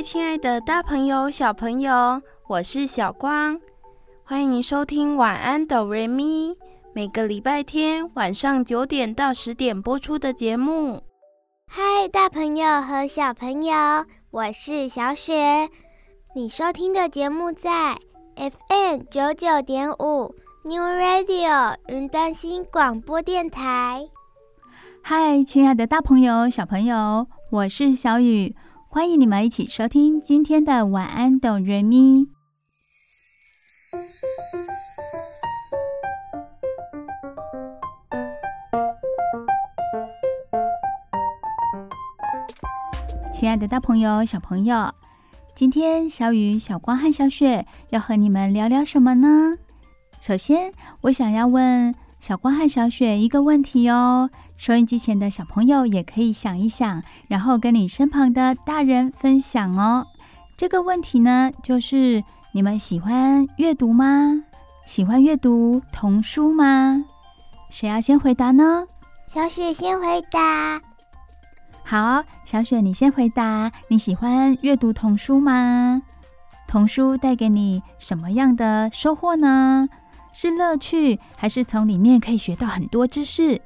嗨，亲爱的大朋友、小朋友，我是小光，欢迎收听晚安哆瑞咪。每个礼拜天晚上九点到十点播出的节目。嗨，大朋友和小朋友，我是小雪。你收听的节目在 FM 九九点五 New Radio 云端新广播电台。嗨，亲爱的大朋友、小朋友，我是小雨，欢迎你们一起收听今天的晚安哆瑞咪。亲爱的大朋友、小朋友，今天小雨、小光和小雪要和你们聊聊什么呢？首先，我想要问小光和小雪一个问题哦。收音机前的小朋友也可以想一想，然后跟你身旁的大人分享哦。这个问题呢，就是你们喜欢阅读吗？喜欢阅读童书吗？谁要先回答呢？小雪先回答。好，小雪，你先回答。你喜欢阅读童书吗？童书带给你什么样的收获呢？是乐趣，还是从里面可以学到很多知识？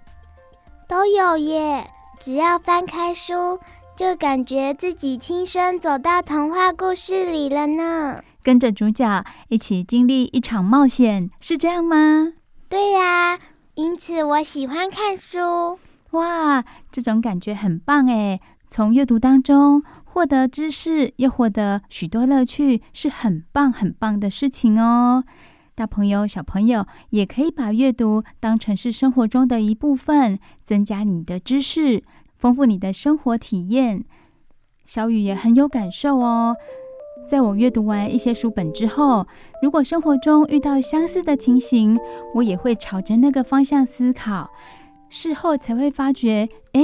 都有耶！只要翻开书，就感觉自己亲身走到童话故事里了呢。跟着主角一起经历一场冒险，是这样吗？对呀，因此我喜欢看书。哇，这种感觉很棒诶！从阅读当中获得知识，又获得许多乐趣，是很棒很棒的事情哦。大朋友、小朋友也可以把阅读当成是生活中的一部分，增加你的知识，丰富你的生活体验。小雨也很有感受哦。在我阅读完一些书本之后，如果生活中遇到相似的情形，我也会朝着那个方向思考。事后才会发觉，哎，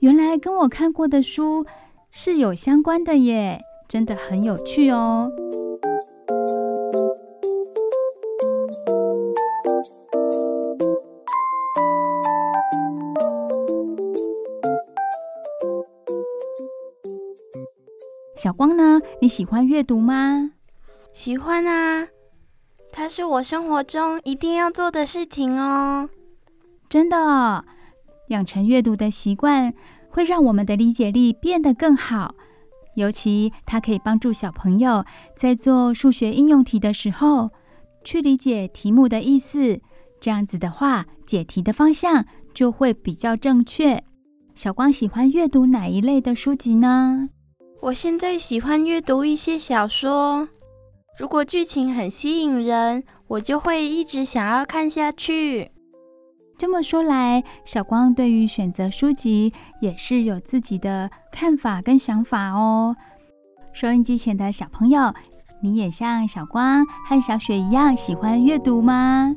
原来跟我看过的书是有相关的耶，真的很有趣哦。小光呢？你喜欢阅读吗？喜欢啊，它是我生活中一定要做的事情哦。真的哦，养成阅读的习惯会让我们的理解力变得更好。尤其它可以帮助小朋友在做数学应用题的时候，去理解题目的意思。这样子的话，解题的方向就会比较正确。小光喜欢阅读哪一类的书籍呢？我现在喜欢阅读一些小说，如果剧情很吸引人，我就会一直想要看下去。这么说来，小光对于选择书籍也是有自己的看法跟想法哦。收音机前的小朋友，你也像小光和小雪一样喜欢阅读吗？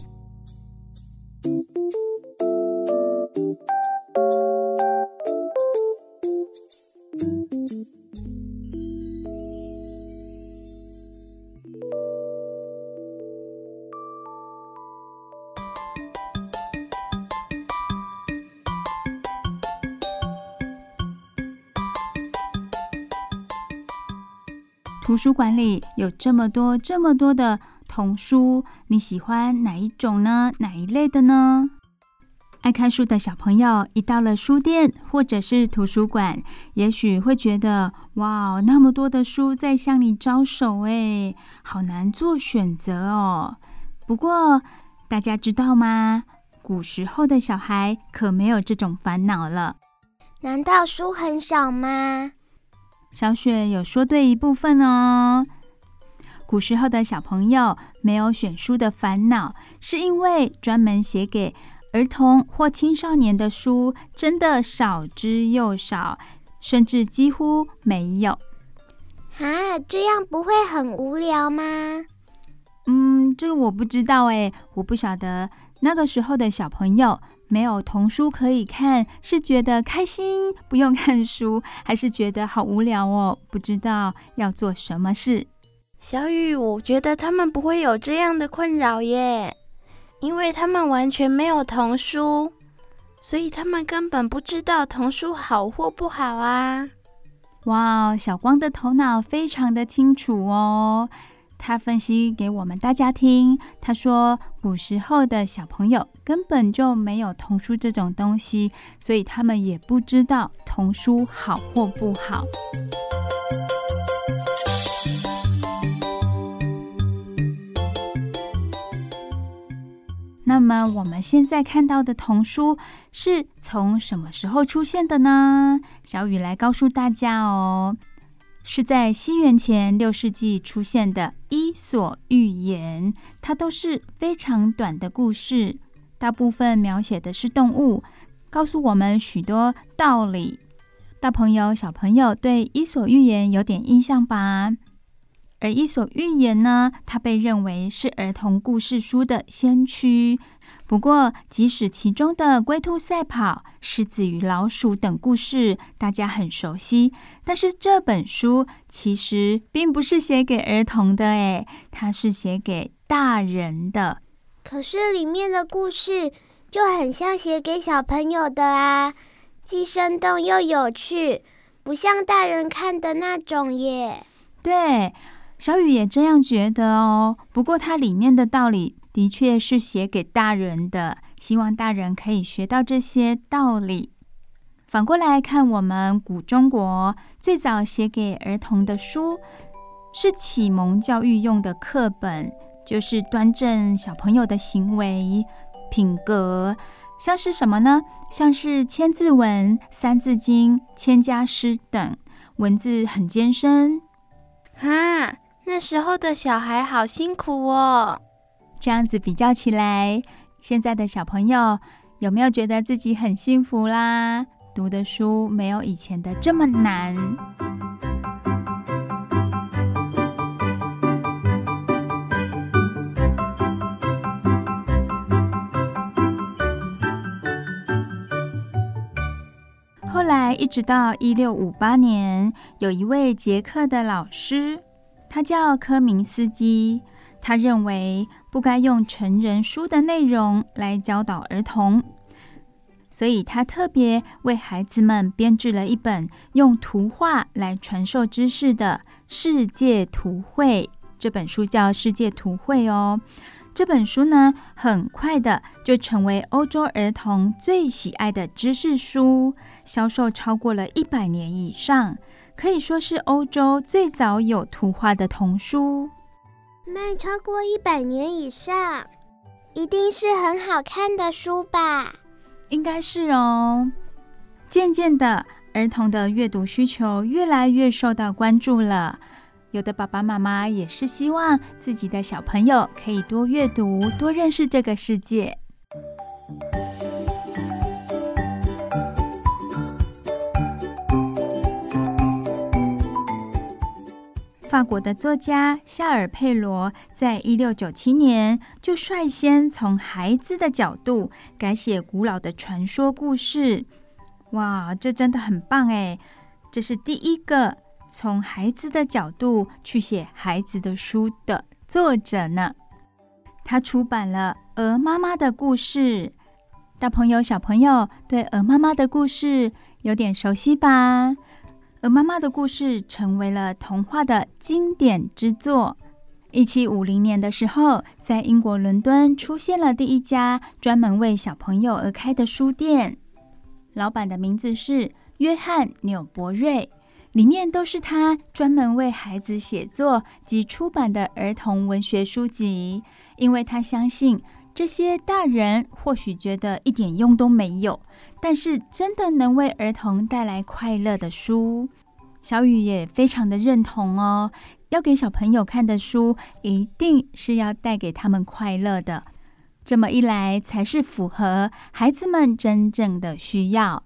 图书馆里有这么多、这么多的童书，你喜欢哪一种呢？哪一类的呢？爱看书的小朋友一到了书店或者是图书馆，也许会觉得哇，那么多的书在向你招手，哎，好难做选择哦。不过大家知道吗？古时候的小孩可没有这种烦恼了。难道书很少吗？小雪有说对一部分哦。古时候的小朋友没有选书的烦恼，是因为专门写给儿童或青少年的书真的少之又少，甚至几乎没有。啊，这样不会很无聊吗？嗯，这个我不知道哎，我不晓得那个时候的小朋友没有童书可以看，是觉得开心不用看书，还是觉得好无聊哦？不知道要做什么事。小雨，我觉得他们不会有这样的困扰耶，因为他们完全没有童书，所以他们根本不知道童书好或不好啊。哇，小光的头脑非常的清楚哦。他分析给我们大家听，他说古时候的小朋友根本就没有童书这种东西，所以他们也不知道童书好或不好。那么我们现在看到的童书是从什么时候出现的呢？小雨来告诉大家哦。是在西元前六世纪出现的《伊索寓言》，它都是非常短的故事，大部分描写的是动物，告诉我们许多道理。大朋友、小朋友对《伊索寓言》有点印象吧？而《伊索寓言》呢，它被认为是儿童故事书的先驱。不过，即使其中的龟兔赛跑、狮子与老鼠等故事大家很熟悉，但是这本书其实并不是写给儿童的，诶，它是写给大人的。可是里面的故事就很像写给小朋友的啊，既生动又有趣，不像大人看的那种耶。对，小雨也这样觉得哦。不过它里面的道理。的确是写给大人的，希望大人可以学到这些道理。反过来看，我们古中国最早写给儿童的书，是启蒙教育用的课本，就是端正小朋友的行为品格，像是什么呢？像是《千字文》《三字经》《千家诗》等，文字很艰深。哈，那时候的小孩好辛苦哦。这样子比较起来，现在的小朋友有没有觉得自己很幸福啦？读的书没有以前的这么难。后来一直到一六五八年，有一位捷克的老师，他叫科明斯基。他认为不该用成人书的内容来教导儿童，所以他特别为孩子们编制了一本用图画来传授知识的《世界图绘》。这本书叫《世界图绘》哦。这本书呢，很快的就成为欧洲儿童最喜爱的知识书，销售超过了一百年以上，可以说是欧洲最早有图画的童书。卖超过一百年以上，一定是很好看的书吧？应该是哦。渐渐的，儿童的阅读需求越来越受到关注了。有的爸爸妈妈也是希望自己的小朋友可以多阅读，多认识这个世界。法国的作家夏尔佩罗在一六九七年就率先从孩子的角度改写古老的传说故事。哇，这真的很棒哎！这是第一个从孩子的角度去写孩子的书的作者呢。他出版了《鹅妈妈的故事》。大朋友、小朋友对鹅妈妈的故事有点熟悉吧？而妈妈的故事成为了童话的经典之作。一七五零年的时候，在英国伦敦出现了第一家专门为小朋友而开的书店，老板的名字是约翰纽伯瑞，里面都是他专门为孩子写作及出版的儿童文学书籍，因为他相信这些大人或许觉得一点用都没有。但是真的能为儿童带来快乐的书，小雨也非常的认同哦。要给小朋友看的书，一定是要带给他们快乐的。这么一来，才是符合孩子们真正的需要。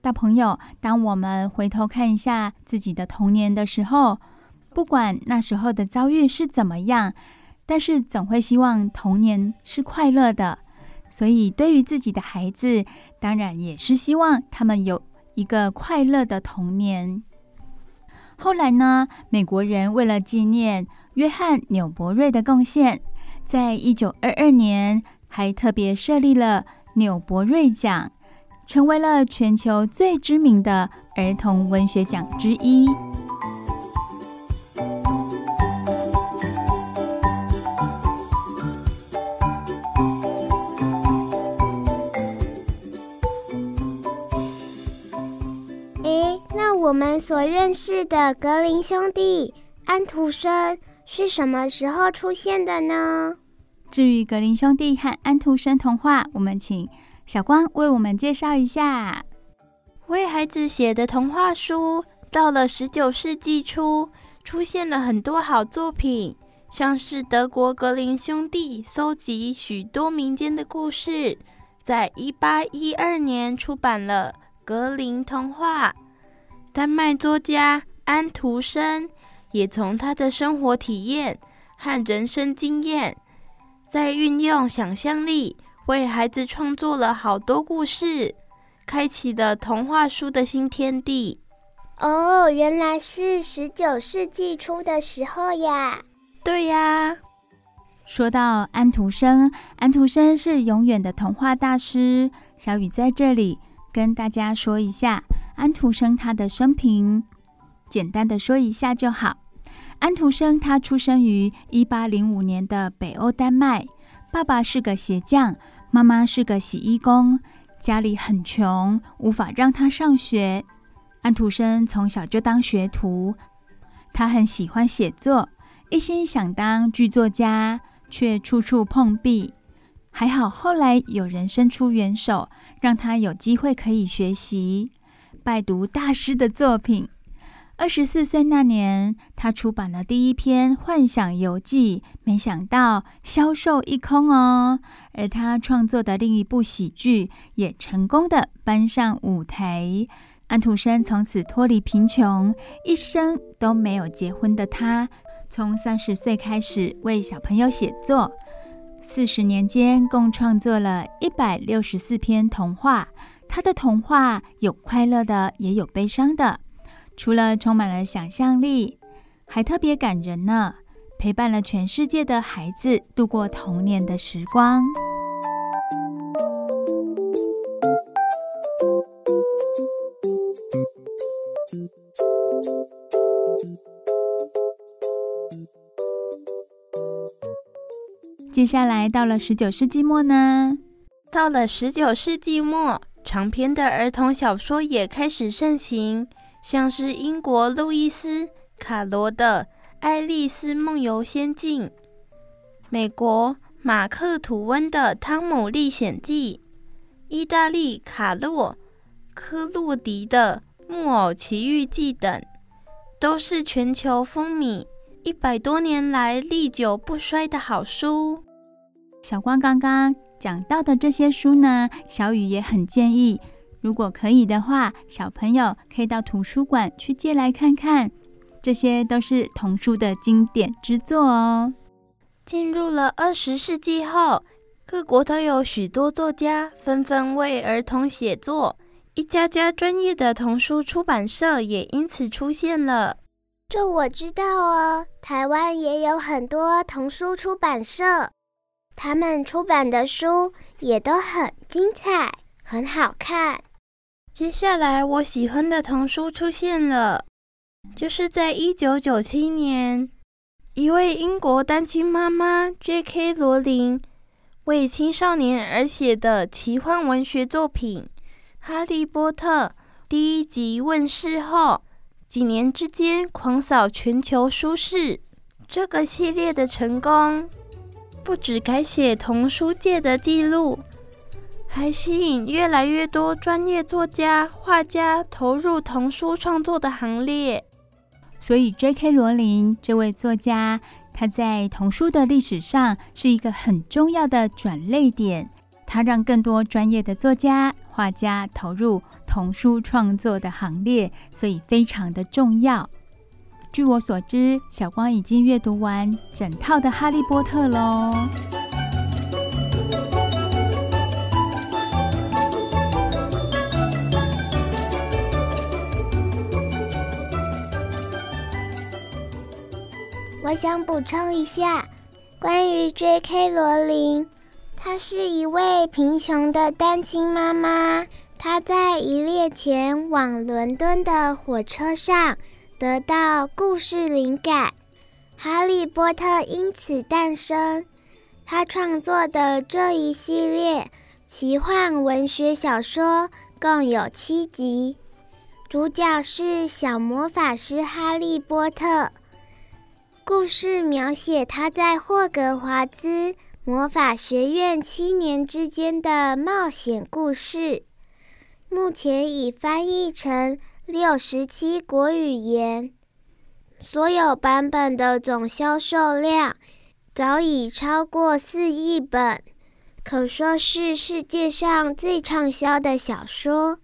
大朋友，当我们回头看一下自己的童年的时候，不管那时候的遭遇是怎么样，但是总会希望童年是快乐的。所以，对于自己的孩子，当然也是希望他们有一个快乐的童年。后来呢，美国人为了纪念约翰纽伯瑞的贡献，在一九二二年还特别设立了纽伯瑞奖，成为了全球最知名的儿童文学奖之一。我们所认识的格林兄弟、安徒生是什么时候出现的呢？至于格林兄弟和安徒生童话，我们请小光为我们介绍一下。为孩子写的童话书，到了十九世纪初，出现了很多好作品，像是德国格林兄弟搜集许多民间的故事，在一八一二年出版了《格林童话》。丹麦作家安徒生也从他的生活体验和人生经验，在运用想象力为孩子创作了好多故事，开启了童话书的新天地。哦，原来是十九世纪初的时候呀！对呀。说到安徒生，安徒生是永远的童话大师。小雨在这里跟大家说一下。安徒生他的生平，简单的说一下就好。安徒生他出生于一八零五年的北欧丹麦，爸爸是个鞋匠，妈妈是个洗衣工，家里很穷，无法让他上学。安徒生从小就当学徒，他很喜欢写作，一心想当剧作家，却处处碰壁。还好后来有人伸出援手，让他有机会可以学习。拜读大师的作品。二十四岁那年，他出版了第一篇《幻想游记》，没想到销售一空哦。而他创作的另一部喜剧也成功的搬上舞台。安徒生从此脱离贫穷，一生都没有结婚的他，从三十岁开始为小朋友写作，四十年间共创作了一百六十四篇童话。他的童话有快乐的，也有悲伤的。除了充满了想象力，还特别感人呢，陪伴了全世界的孩子度过童年的时光。接下来到了十九世纪末呢？到了十九世纪末。长篇的儿童小说也开始盛行，像是英国路易斯·卡罗的《爱丽丝梦游仙境》，美国马克·吐温的《汤姆历险记》，意大利卡洛·科洛迪的《木偶奇遇记》等，都是全球风靡一百多年来历久不衰的好书。小光刚刚。讲到的这些书呢，小雨也很建议，如果可以的话，小朋友可以到图书馆去借来看看。这些都是童书的经典之作哦。进入了二十世纪后，各国都有许多作家纷纷为儿童写作，一家家专业的童书出版社也因此出现了。这我知道哦，台湾也有很多童书出版社。他们出版的书也都很精彩，很好看。接下来，我喜欢的童书出现了，就是在一九九七年，一位英国单亲妈妈 J.K. 罗琳为青少年而写的奇幻文学作品《哈利波特》第一集问世后，几年之间狂扫全球书市。这个系列的成功。不止改写童书界的记录，还吸引越来越多专业作家、画家投入童书创作的行列。所以，J.K. 罗琳这位作家，他在童书的历史上是一个很重要的转捩点。他让更多专业的作家、画家投入童书创作的行列，所以非常的重要。据我所知，小光已经阅读完整套的《哈利波特》喽。我想补充一下，关于 J.K. 罗琳，她是一位贫穷的单亲妈妈。她在一列前往伦敦的火车上。得到故事灵感，《哈利波特》因此诞生。他创作的这一系列奇幻文学小说共有七集，主角是小魔法师哈利波特。故事描写他在霍格华兹魔法学院七年之间的冒险故事。目前已翻译成。六十七国语言，所有版本的总销售量早已超过四亿本，可说是世界上最畅销的小说。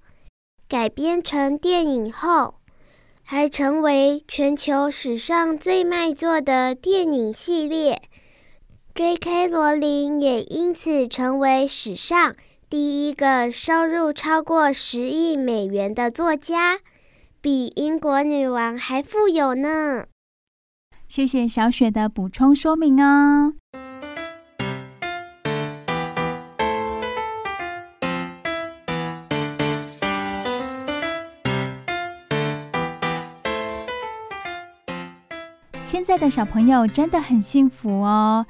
改编成电影后，还成为全球史上最卖座的电影系列。J.K. 罗琳也因此成为史上第一个收入超过十亿美元的作家。比英国女王还富有呢。谢谢小雪的补充说明哦。现在的小朋友真的很幸福哦，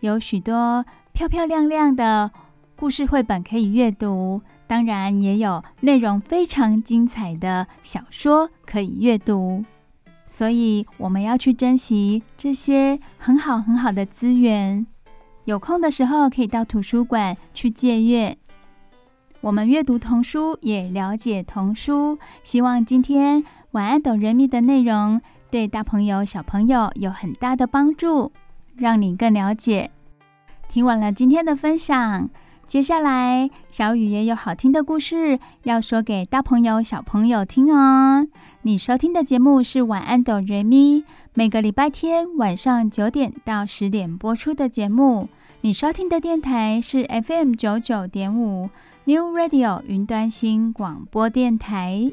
有许多漂漂亮亮的故事绘本可以阅读。当然也有内容非常精彩的小说可以阅读，所以我们要去珍惜这些很好很好的资源。有空的时候可以到图书馆去借阅。我们阅读童书，也了解童书。希望今天晚安，Do Re Mi 的内容对大朋友小朋友有很大的帮助，让你更了解。听完了今天的分享。接下来，小雨也有好听的故事要说给大朋友、小朋友听哦。你收听的节目是《晚安哆瑞咪》，每个礼拜天晚上九点到十点播出的节目。你收听的电台是 FM 九九点五 New Radio 云端新广播电台。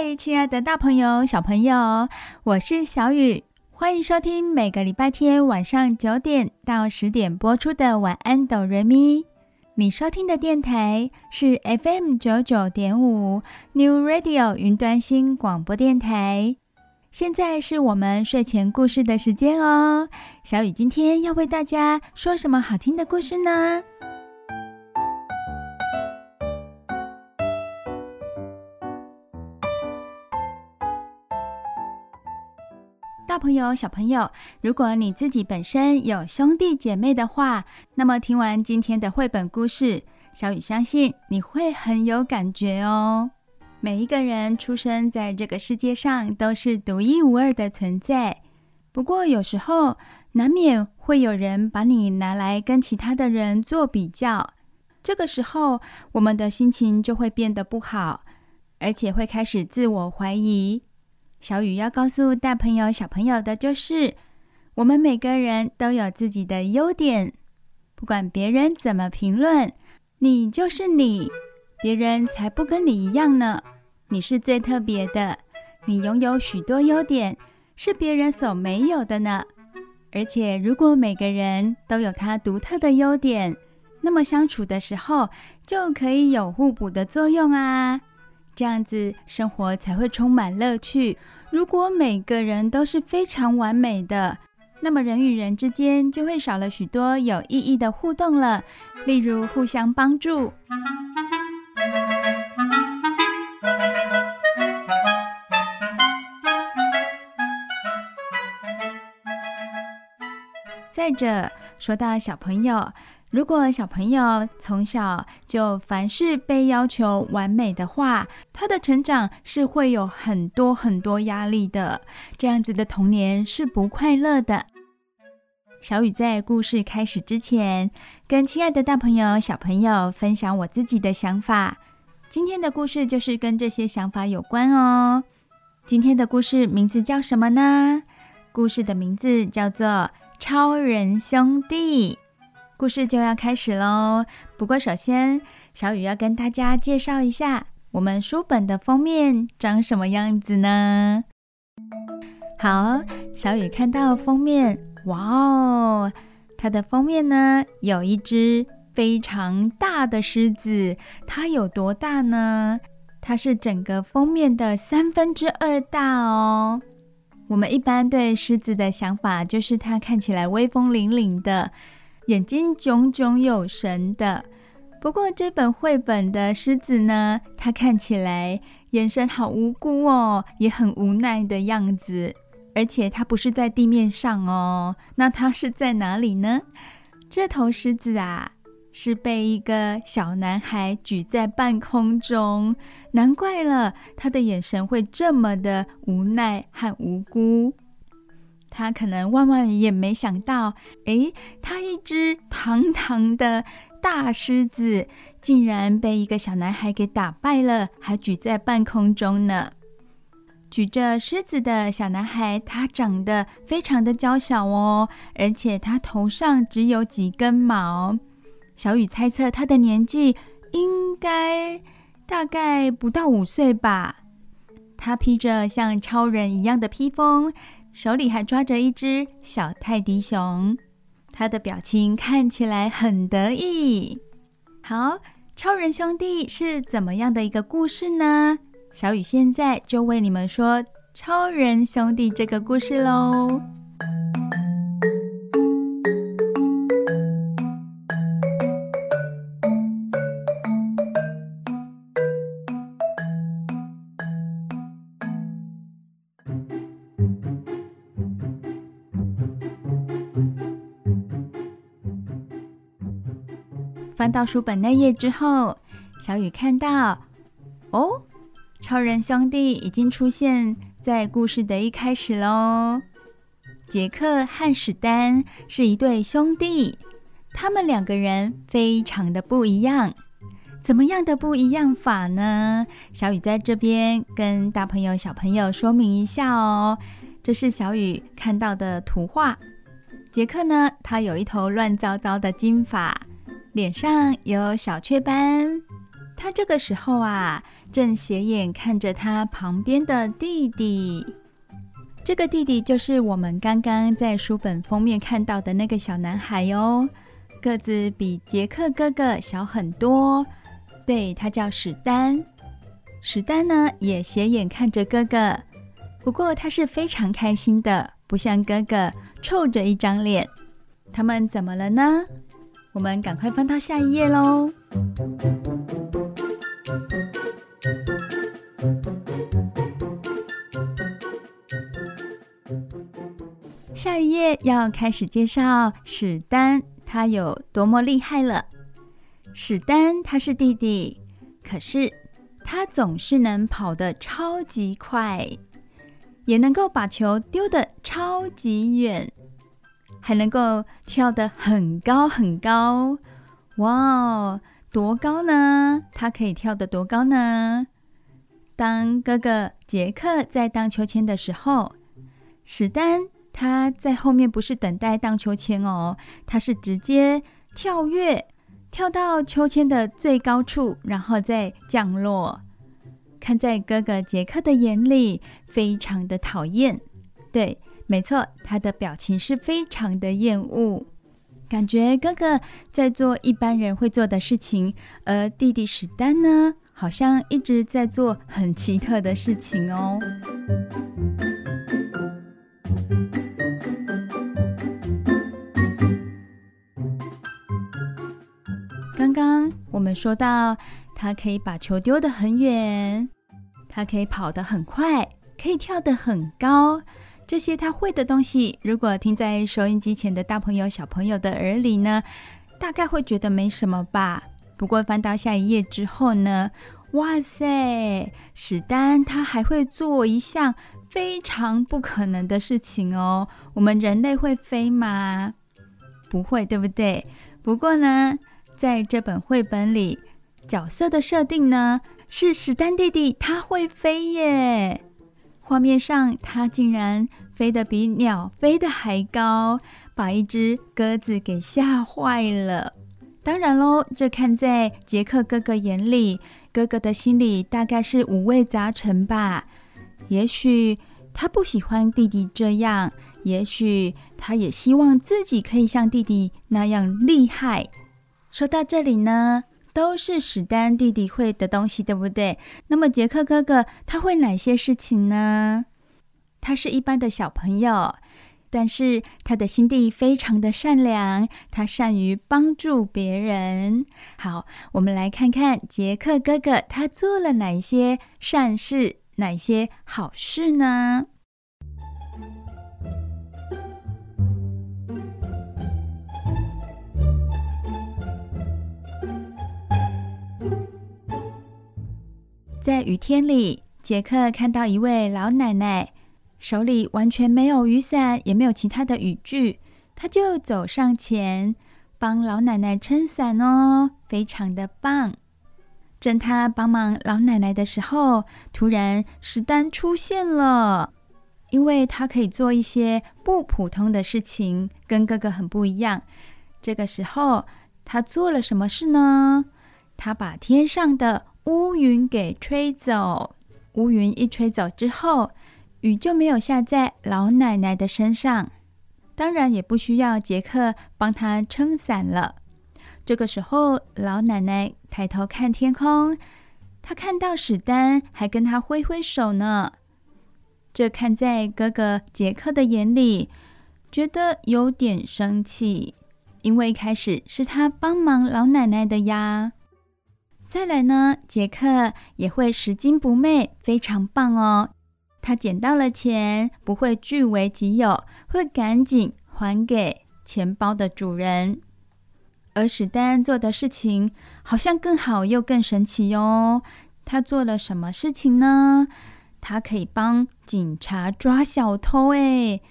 嗨，亲爱的大朋友、小朋友，我是小雨，欢迎收听每个礼拜天晚上九点到十点播出的《晚安，哆瑞咪》。你收听的电台是 FM 九九点五 New Radio 云端新广播电台。现在是我们睡前故事的时间哦。小雨今天要为大家说什么好听的故事呢？朋友、小朋友，如果你自己本身有兄弟姐妹的话，那么听完今天的绘本故事，小雨相信你会很有感觉哦。每一个人出生在这个世界上都是独一无二的存在，不过有时候难免会有人把你拿来跟其他的人做比较，这个时候我们的心情就会变得不好，而且会开始自我怀疑。小雨要告诉大朋友、小朋友的就是，我们每个人都有自己的优点，不管别人怎么评论，你就是你，别人才不跟你一样呢。你是最特别的，你拥有许多优点，是别人所没有的呢。而且，如果每个人都有他独特的优点，那么相处的时候就可以有互补的作用啊。这样子生活才会充满乐趣，如果每个人都是非常完美的，那么人与人之间就会少了许多有意义的互动了，例如互相帮助。再者，说到小朋友，如果小朋友从小就凡事被要求完美的话，他的成长是会有很多很多压力的。这样子的童年是不快乐的。小雨在故事开始之前，跟亲爱的大朋友、小朋友分享我自己的想法。今天的故事就是跟这些想法有关哦。今天的故事名字叫什么呢？故事的名字叫做。超人兄弟，故事就要开始喽。不过，首先小雨要跟大家介绍一下我们书本的封面长什么样子呢？好，小雨看到封面，哇哦，它的封面呢有一只非常大的狮子，它有多大呢？它是整个封面的三分之二大哦。我们一般对狮子的想法就是它看起来威风凛凛的，眼睛炯炯有神的。不过这本绘本的狮子呢，它看起来眼神好无辜哦，也很无奈的样子。而且它不是在地面上哦，那它是在哪里呢？这头狮子啊，是被一个小男孩举在半空中，难怪了，他的眼神会这么的无奈和无辜。他可能万万也没想到，诶，他一只堂堂的大狮子，竟然被一个小男孩给打败了，还举在半空中呢。举着狮子的小男孩，他长得非常的娇小哦，而且他头上只有几根毛。小雨猜测他的年纪应该大概不到五岁吧。他披着像超人一样的披风，手里还抓着一只小泰迪熊。他的表情看起来很得意。好，超人兄弟是怎么样的一个故事呢？小雨现在就为你们说超人兄弟这个故事喽。翻到书本那页之后，小雨看到，哦，超人兄弟已经出现在故事的一开始喽。杰克和史丹是一对兄弟，他们两个人非常的不一样。怎么样的不一样法呢？小雨在这边跟大朋友、小朋友说明一下哦。这是小雨看到的图画。杰克呢，他有一头乱糟糟的金发。脸上有小雀斑，他这个时候啊，正斜眼看着他旁边的弟弟。这个弟弟就是我们刚刚在书本封面看到的那个小男孩哦，个子比杰克哥哥小很多。对，他叫史丹。史丹呢，也斜眼看着哥哥，不过他是非常开心的，不像哥哥臭着一张脸。他们怎么了呢？我们赶快翻到下一页喽！下一页要开始介绍史丹，他有多么厉害了。史丹他是弟弟，可是他总是能跑得超级快，也能够把球丢得超级远。还能够跳得很高很高，哇哦，多高呢？他可以跳得多高呢？当哥哥杰克在荡秋千的时候，史丹他在后面不是等待荡秋千哦，他是直接跳跃，跳到秋千的最高处，然后再降落。看在哥哥杰克的眼里，非常的讨厌，对。没错，他的表情是非常的厌恶，感觉哥哥在做一般人会做的事情，而弟弟史丹呢，好像一直在做很奇特的事情哦。刚刚我们说到，他可以把球丢得很远，他可以跑得很快，可以跳得很高。这些他会的东西，如果听在收音机前的大朋友、小朋友的耳里呢，大概会觉得没什么吧。不过翻到下一页之后呢，哇塞，史丹他还会做一项非常不可能的事情哦。我们人类会飞吗？不会，对不对？不过呢，在这本绘本里，角色的设定呢，是史丹弟弟，他会飞耶。画面上，他竟然飞得比鸟飞得还高，把一只鸽子给吓坏了。当然喽，这看在杰克哥哥眼里，哥哥的心里大概是五味杂陈吧。也许他不喜欢弟弟这样，也许他也希望自己可以像弟弟那样厉害。说到这里呢，都是史丹弟弟会的东西，对不对？那么杰克哥哥他会哪些事情呢？他是一般的小朋友，但是他的心地非常的善良，他善于帮助别人。好，我们来看看杰克哥哥他做了哪些善事，哪些好事呢？在雨天里，杰克看到一位老奶奶，手里完全没有雨伞，也没有其他的雨具，他就走上前帮老奶奶撑伞哦，非常的棒。正他帮忙老奶奶的时候，突然史丹出现了，因为他可以做一些不普通的事情，跟哥哥很不一样。这个时候，他做了什么事呢？他把天上的乌云给吹走，乌云一吹走之后，雨就没有下在老奶奶的身上，当然也不需要杰克帮她撑伞了。这个时候，老奶奶抬头看天空，她看到史丹还跟她挥挥手呢。这看在哥哥杰克的眼里，觉得有点生气，因为一开始是他帮忙老奶奶的呀。再来呢，杰克也会拾金不昧，非常棒哦。他捡到了钱，不会据为己有，会赶紧还给钱包的主人。而史丹做的事情好像更好又更神奇哟。他做了什么事情呢？他可以帮警察抓小偷，诶，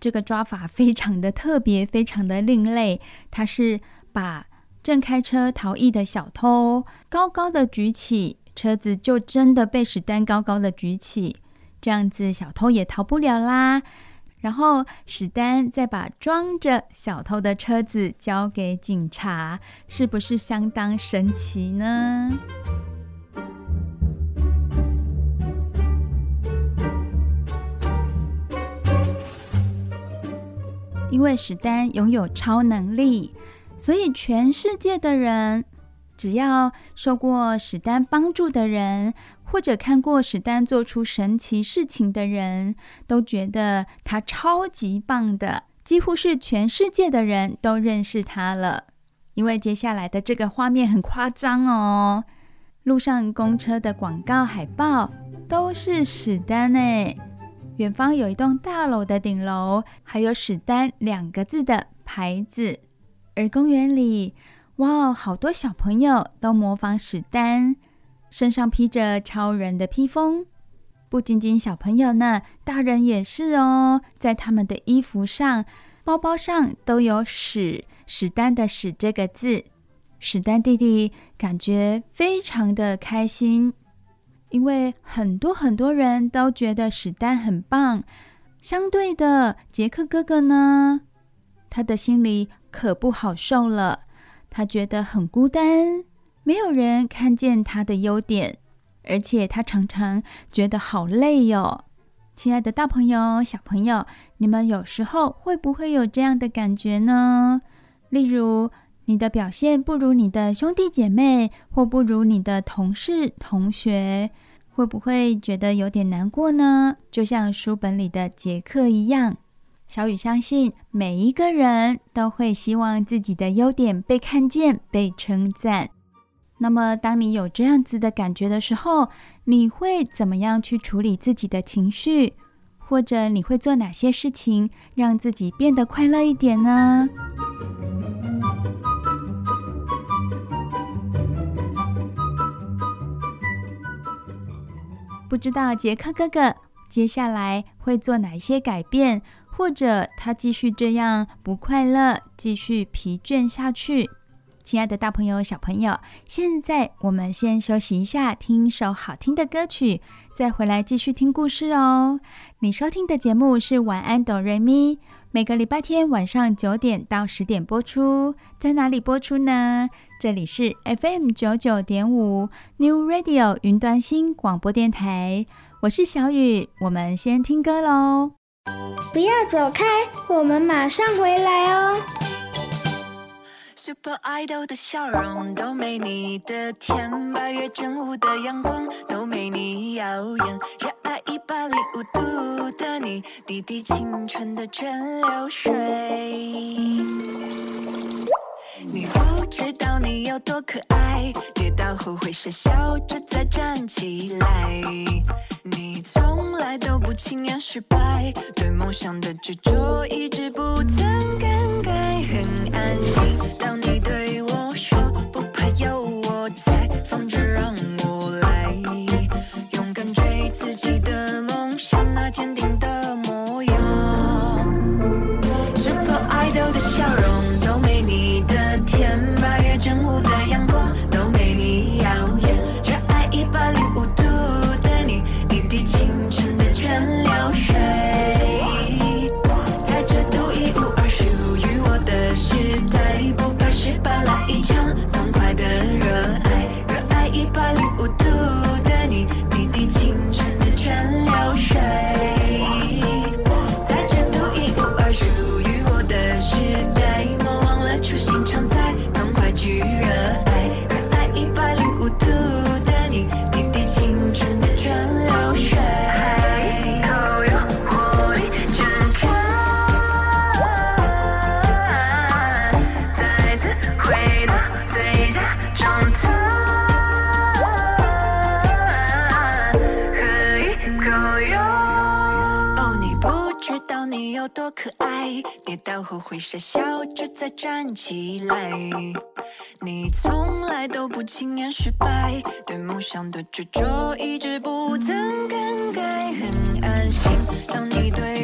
这个抓法非常的特别，非常的另类。他是把正开车逃逸的小偷高高的举起车子，就真的被史丹高高的举起，这样子小偷也逃不了啦。然后史丹再把装着小偷的车子交给警察，是不是相当神奇呢？因为史丹拥有超能力。所以，全世界的人，只要受过史丹帮助的人，或者看过史丹做出神奇事情的人，都觉得他超级棒的，几乎是全世界的人都认识他了。因为接下来的这个画面很夸张哦，路上公车的广告海报都是史丹诶，远方有一栋大楼的顶楼，还有史丹两个字的牌子。而公园里，哇，好多小朋友都模仿史丹，身上披着超人的披风。不仅仅小朋友呢，大人也是哦。在他们的衣服上、包包上都有史史丹的“史”这个字。史丹弟弟感觉非常的开心，因为很多很多人都觉得史丹很棒。相对的，杰克哥哥呢，他的心里。可不好受了，他觉得很孤单，没有人看见他的优点，而且他常常觉得好累哟。亲爱的大朋友、小朋友，你们有时候会不会有这样的感觉呢？例如，你的表现不如你的兄弟姐妹，或不如你的同事同学，会不会觉得有点难过呢？就像书本里的杰克一样，小雨相信每一个人都会希望自己的优点被看见、被称赞。那么，当你有这样子的感觉的时候，你会怎么样去处理自己的情绪？或者你会做哪些事情让自己变得快乐一点呢？不知道杰克哥哥接下来会做哪些改变，或者他继续这样不快乐，继续疲倦下去？亲爱的大朋友、小朋友，现在我们先休息一下，听一首好听的歌曲，再回来继续听故事哦。你收听的节目是《晚安，哆瑞咪》，每个礼拜天晚上九点到十点播出。在哪里播出呢？这里是 FM 九九点五 New Radio 云端新广播电台。我是小雨，我们先听歌喽。不要走开，我们马上回来哦。Super Idol 的笑容都没你的甜，八月正午的阳光都没你耀眼，热爱一百零五度的你，滴滴清纯的蒸馏水。你不知道你有多可爱，跌倒后会傻笑着再站起来。你从来都不轻言失败，对梦想的执着一直不曾更改，很安心。当你对我说不怕有我在，放着让有。哦，你不知道你有多可爱，跌倒后会傻笑着再站起来。你从来都不轻言失败，对梦想的执着一直不曾更改，很安心。当你对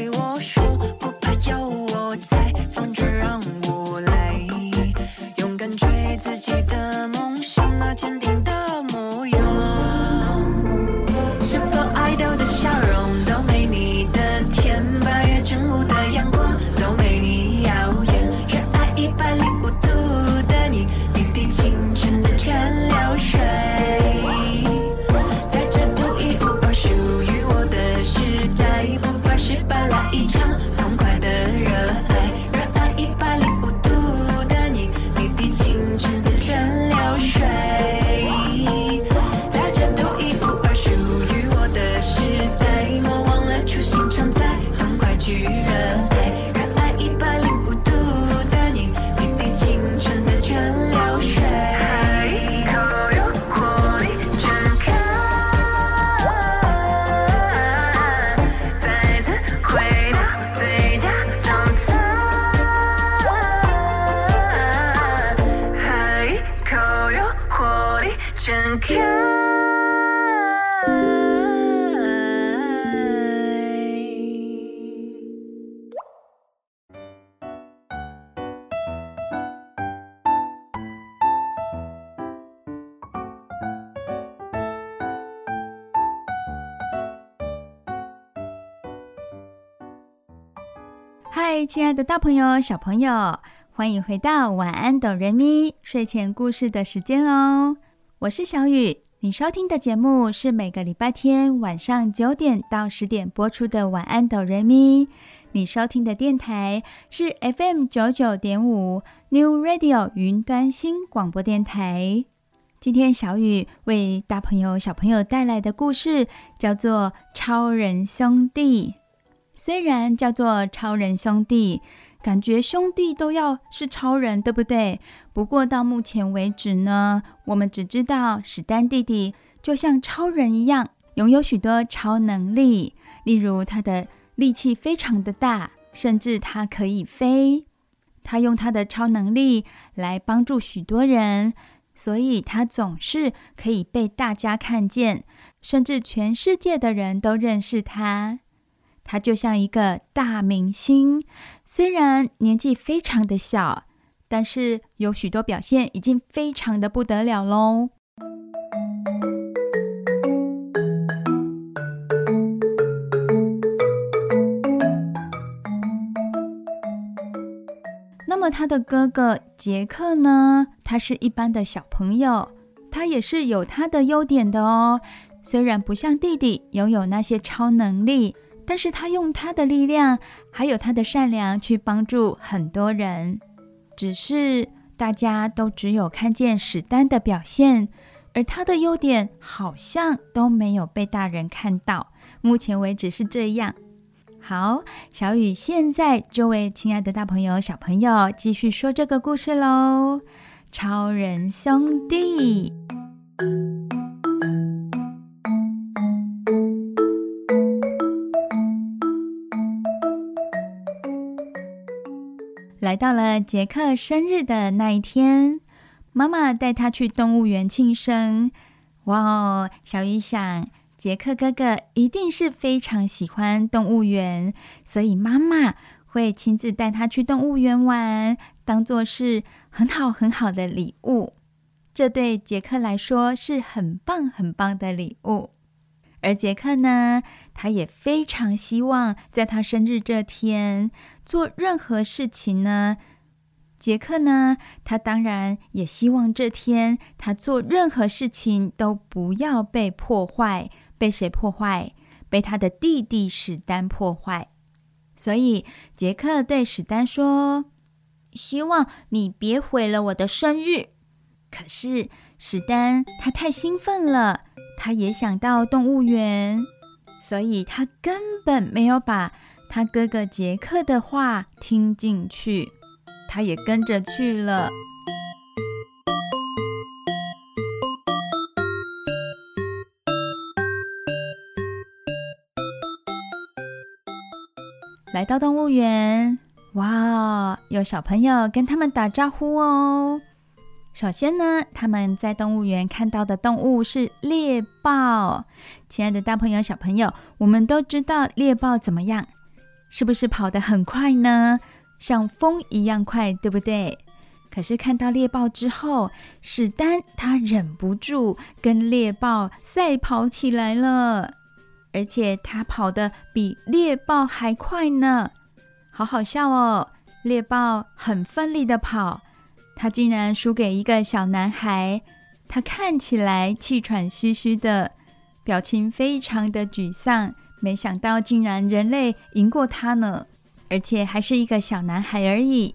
嗨，亲爱的大朋友、小朋友，欢迎回到晚安哆瑞咪睡前故事的时间哦！我是小雨，你收听的节目是每个礼拜天晚上九点到十点播出的晚安哆瑞咪。你收听的电台是 FM 九九点五 New Radio 云端新广播电台。今天小雨为大朋友小朋友带来的故事叫做《超人兄弟》。虽然叫做超人兄弟，感觉兄弟都要是超人，对不对？不过到目前为止呢，我们只知道史丹弟弟就像超人一样，拥有许多超能力，例如他的。力气非常的大，甚至他可以飞。他用他的超能力来帮助许多人，所以他总是可以被大家看见，甚至全世界的人都认识他。他就像一个大明星，虽然年纪非常的小，但是有许多表现已经非常的不得了喽。那么他的哥哥杰克呢？他是一般的小朋友，他也是有他的优点的哦。虽然不像弟弟拥有那些超能力，但是他用他的力量还有他的善良去帮助很多人。只是大家都只有看见史丹的表现，而他的优点好像都没有被大人看到。目前为止是这样。好，小雨现在就为亲爱的大朋友、小朋友继续说这个故事喽。超人兄弟来到了杰克生日的那一天，妈妈带他去动物园庆生。哇哦，小雨想。杰克哥哥一定是非常喜欢动物园，所以妈妈会亲自带他去动物园玩，当做是很好很好的礼物。这对杰克来说是很棒很棒的礼物。而杰克呢，他也非常希望在他生日这天做任何事情呢。杰克呢，他当然也希望这天他做任何事情都不要被破坏。被谁破坏？被他的弟弟史丹破坏。所以杰克对史丹说：“希望你别毁了我的生日。”可是史丹他太兴奋了，他也想到动物园，所以他根本没有把他哥哥杰克的话听进去，他也跟着去了。来到动物园，哇，有小朋友跟他们打招呼哦。首先呢，他们在动物园看到的动物是猎豹。亲爱的大朋友、小朋友，我们都知道猎豹怎么样？是不是跑得很快呢？像风一样快，对不对？可是看到猎豹之后，史丹他忍不住跟猎豹赛跑起来了。而且他跑得比猎豹还快呢，好好笑哦！猎豹很奋力的跑，他竟然输给一个小男孩，他看起来气喘吁吁的，表情非常的沮丧。没想到竟然人类赢过他呢，而且还是一个小男孩而已。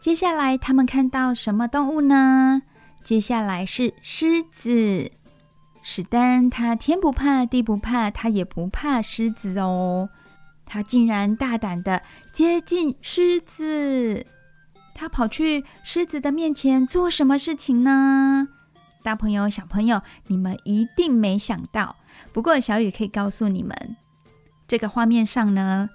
接下来他们看到什么动物呢？接下来是狮子。史丹他天不怕地不怕，他也不怕狮子哦。他竟然大胆的接近狮子，他跑去狮子的面前做什么事情呢？大朋友小朋友，你们一定没想到。不过小雨可以告诉你们，这个画面上呢，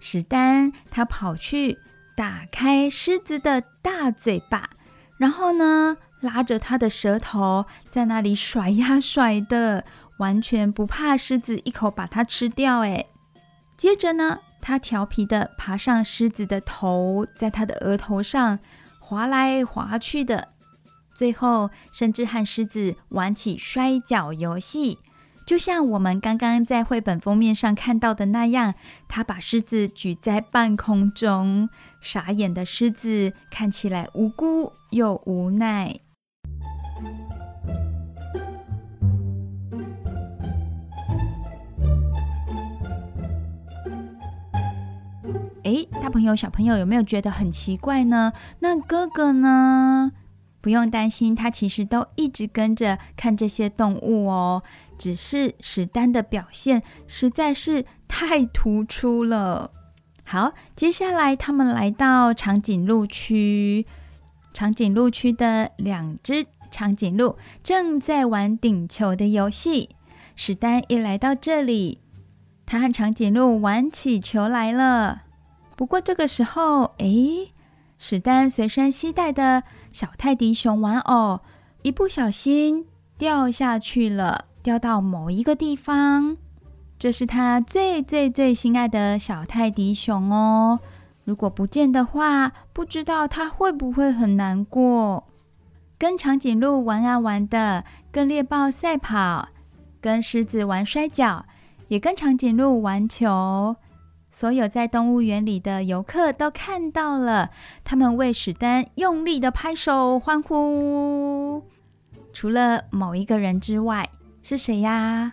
史丹他跑去打开狮子的大嘴巴，然后呢，拉着他的舌头在那里甩呀甩的，完全不怕狮子一口把它吃掉。哎，接着呢，他调皮的爬上狮子的头，在他的额头上滑来滑去的，最后甚至和狮子玩起摔跤游戏。就像我们刚刚在绘本封面上看到的那样，他把狮子举在半空中，傻眼的狮子看起来无辜又无奈。诶，大朋友、小朋友有没有觉得很奇怪呢？那哥哥呢？不用担心，他其实都一直跟着看这些动物哦。只是史丹的表现实在是太突出了。好，接下来他们来到长颈鹿区，长颈鹿区的两只长颈鹿正在玩顶球的游戏。史丹一来到这里，他和长颈鹿玩起球来了。不过这个时候，诶，史丹随身携带的小泰迪熊玩偶一不小心掉下去了。掉到某一个地方，这是他最最最心爱的小泰迪熊哦。如果不见的话，不知道他会不会很难过。跟长颈鹿玩啊玩的，跟猎豹赛跑，跟狮子玩摔跤，也跟长颈鹿玩球。所有在动物园里的游客都看到了，他们为史丹用力的拍手欢呼。除了某一个人之外。是谁呀？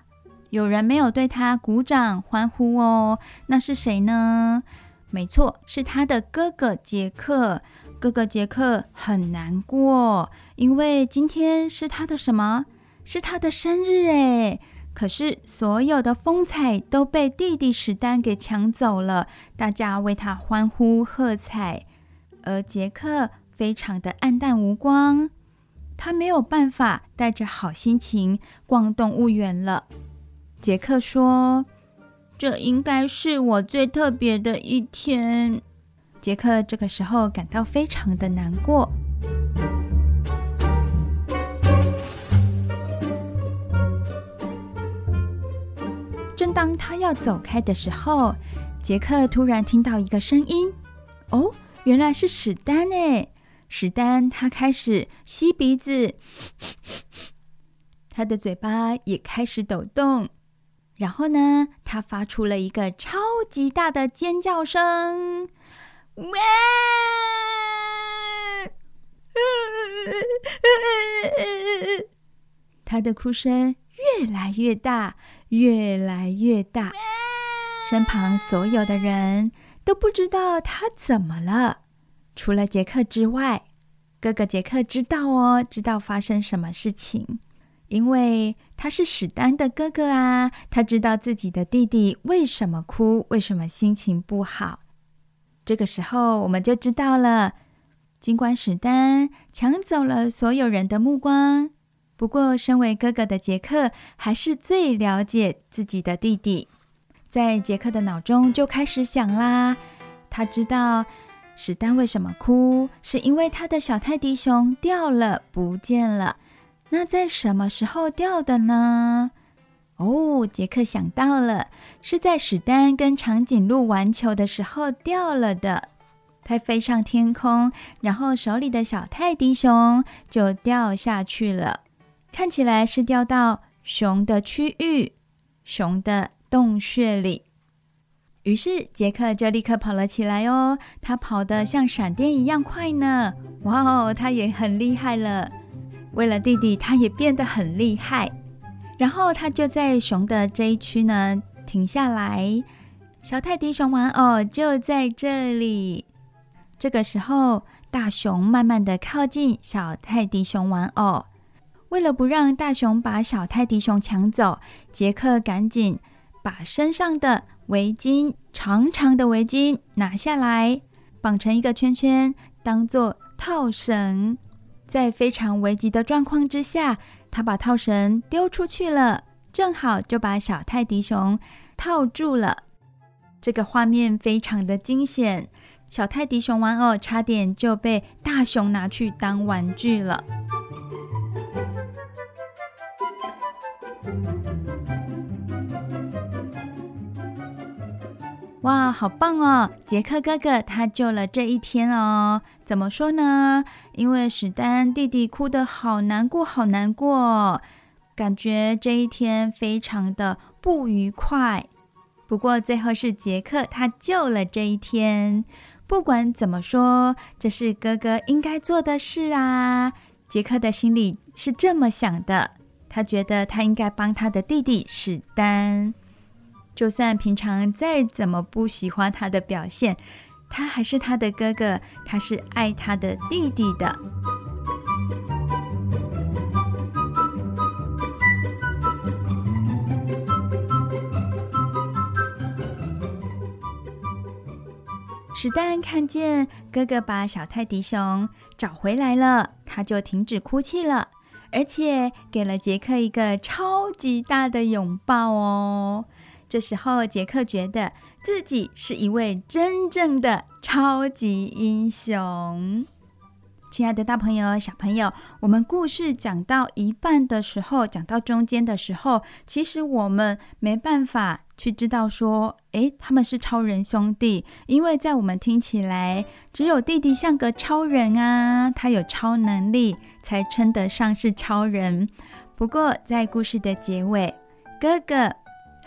有人没有对他鼓掌欢呼哦。那是谁呢？没错，是他的哥哥杰克。哥哥杰克很难过，因为今天是他的什么？是他的生日诶。可是所有的风采都被弟弟史丹给抢走了，大家为他欢呼喝彩，而杰克非常的黯淡无光。他没有办法带着好心情逛动物园了。杰克说：“这应该是我最特别的一天。”杰克这个时候感到非常的难过。正当他要走开的时候，杰克突然听到一个声音：“哦，原来是史丹诶。”史丹，他开始吸鼻子，他的嘴巴也开始抖动。然后呢，他发出了一个超级大的尖叫声，哇！他的哭声越来越大，越来越大，身旁所有的人都不知道他怎么了。除了杰克之外，哥哥杰克知道哦，知道发生什么事情，因为他是史丹的哥哥啊，他知道自己的弟弟为什么哭，为什么心情不好。这个时候，我们就知道了，尽管史丹抢走了所有人的目光，不过身为哥哥的杰克还是最了解自己的弟弟，在杰克的脑中就开始想啦，他知道。史丹为什么哭？是因为他的小泰迪熊掉了，不见了。那在什么时候掉的呢？哦，杰克想到了，是在史丹跟长颈鹿玩球的时候掉了的。他飞上天空，然后手里的小泰迪熊就掉下去了。看起来是掉到熊的区域，熊的洞穴里。于是杰克就立刻跑了起来哦，他跑得像闪电一样快呢！哇哦，他也很厉害了。为了弟弟，他也变得很厉害。然后他就在熊的这一区呢停下来，小泰迪熊玩偶就在这里。这个时候，大熊慢慢的靠近小泰迪熊玩偶，为了不让大熊把小泰迪熊抢走，杰克赶紧把身上的围巾，长长的围巾拿下来，绑成一个圈圈，当做套绳。在非常危急的状况之下，他把套绳丢出去了，正好就把小泰迪熊套住了。这个画面非常的惊险，小泰迪熊玩偶差点就被大熊拿去当玩具了。哇，好棒哦！杰克哥哥他救了这一天哦。怎么说呢？因为史丹弟弟哭得好难过，好难过，感觉这一天非常的不愉快。不过最后是杰克他救了这一天。不管怎么说，这是哥哥应该做的事啊。杰克的心里是这么想的，他觉得他应该帮他的弟弟史丹。就算平常再怎么不喜欢他的表现，他还是他的哥哥，他是爱他的弟弟的。史丹看见哥哥把小泰迪熊找回来了，他就停止哭泣了，而且给了杰克一个超级大的拥抱哦。这时候，杰克觉得自己是一位真正的超级英雄。亲爱的大朋友、小朋友，我们故事讲到一半的时候，讲到中间的时候，其实我们没办法去知道说，诶，他们是超人兄弟，因为在我们听起来，只有弟弟像个超人啊，他有超能力，才称得上是超人。不过，在故事的结尾，哥哥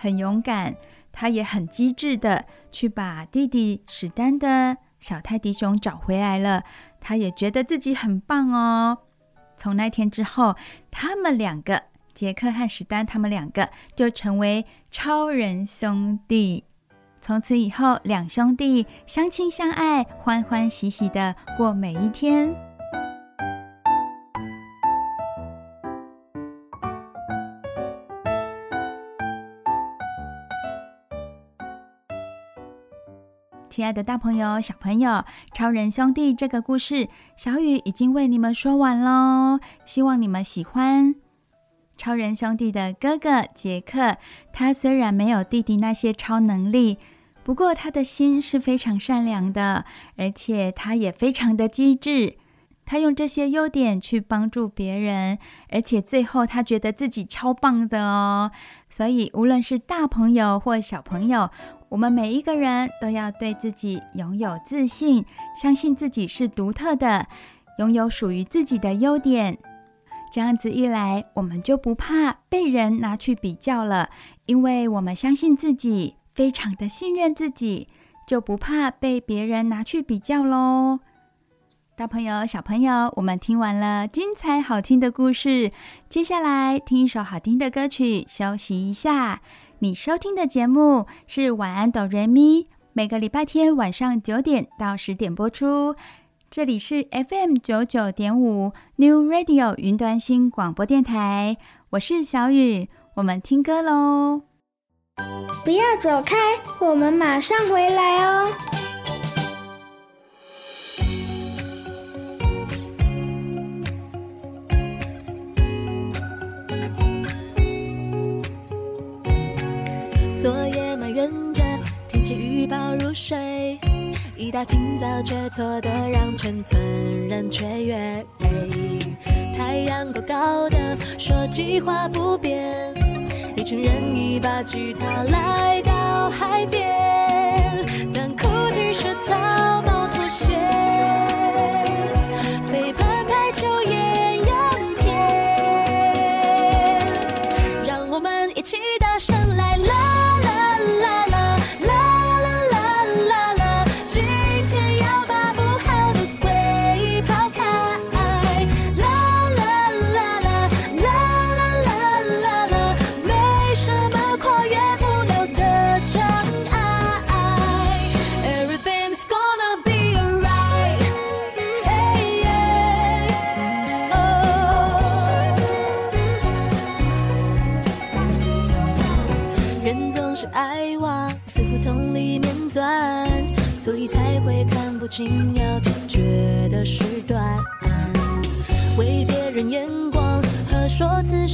很勇敢，他也很机智的去把弟弟史丹的小泰迪熊找回来了。他也觉得自己很棒哦。从那天之后，他们两个，杰克和史丹，他们两个就成为超人兄弟。从此以后，两兄弟相亲相爱，欢欢喜喜的过每一天。亲爱的大朋友、小朋友，《超人兄弟》这个故事，小雨已经为你们说完喽。希望你们喜欢。超人兄弟的哥哥杰克，他虽然没有弟弟那些超能力，不过他的心是非常善良的，而且他也非常的机智。他用这些优点去帮助别人，而且最后他觉得自己超棒的哦。所以，无论是大朋友或小朋友，我们每一个人都要对自己拥有自信，相信自己是独特的，拥有属于自己的优点。这样子一来，我们就不怕被人拿去比较了，因为我们相信自己，非常的信任自己，就不怕被别人拿去比较喽。大朋友、小朋友，我们听完了精彩好听的故事，接下来听一首好听的歌曲，休息一下。你收听的节目是晚安哆瑞咪，每个礼拜天晚上九点到十点播出。这里是 FM 九九点五 New Radio 云端新广播电台，我是小雨，我们听歌喽。不要走开，我们马上回来哦。预报入睡，一大清早却错得让全村人雀跃。太阳高高的说计划不变，一群人一把吉他来到海边，短裤 T 恤草帽拖鞋，飞盘排球艳心要解决的时段，为别人眼光和说辞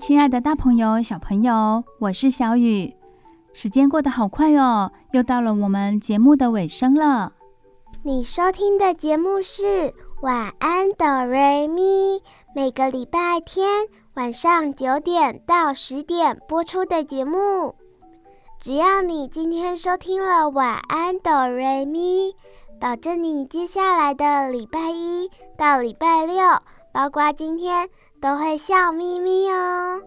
亲爱的大朋友、小朋友，我是小雨。时间过得好快哦，又到了我们节目的尾声了。你收听的节目是晚安哆瑞咪，每个礼拜天晚上九点到十点播出的节目。只要你今天收听了晚安哆瑞咪，保证你接下来的礼拜一到礼拜六，包括今天，都会笑眯眯哦。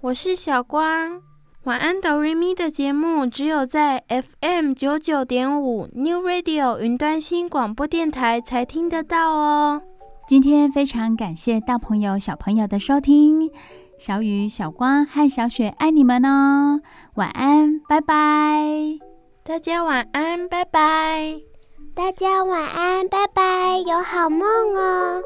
我是小光。晚安，哆瑞咪的节目只有在 FM 九九点五 New Radio 云端新广播电台才听得到哦。今天非常感谢大朋友、小朋友的收听，小雨、小光和小雪爱你们哦。晚安，拜拜。大家晚安，拜拜。大家晚安，拜拜，有好梦哦。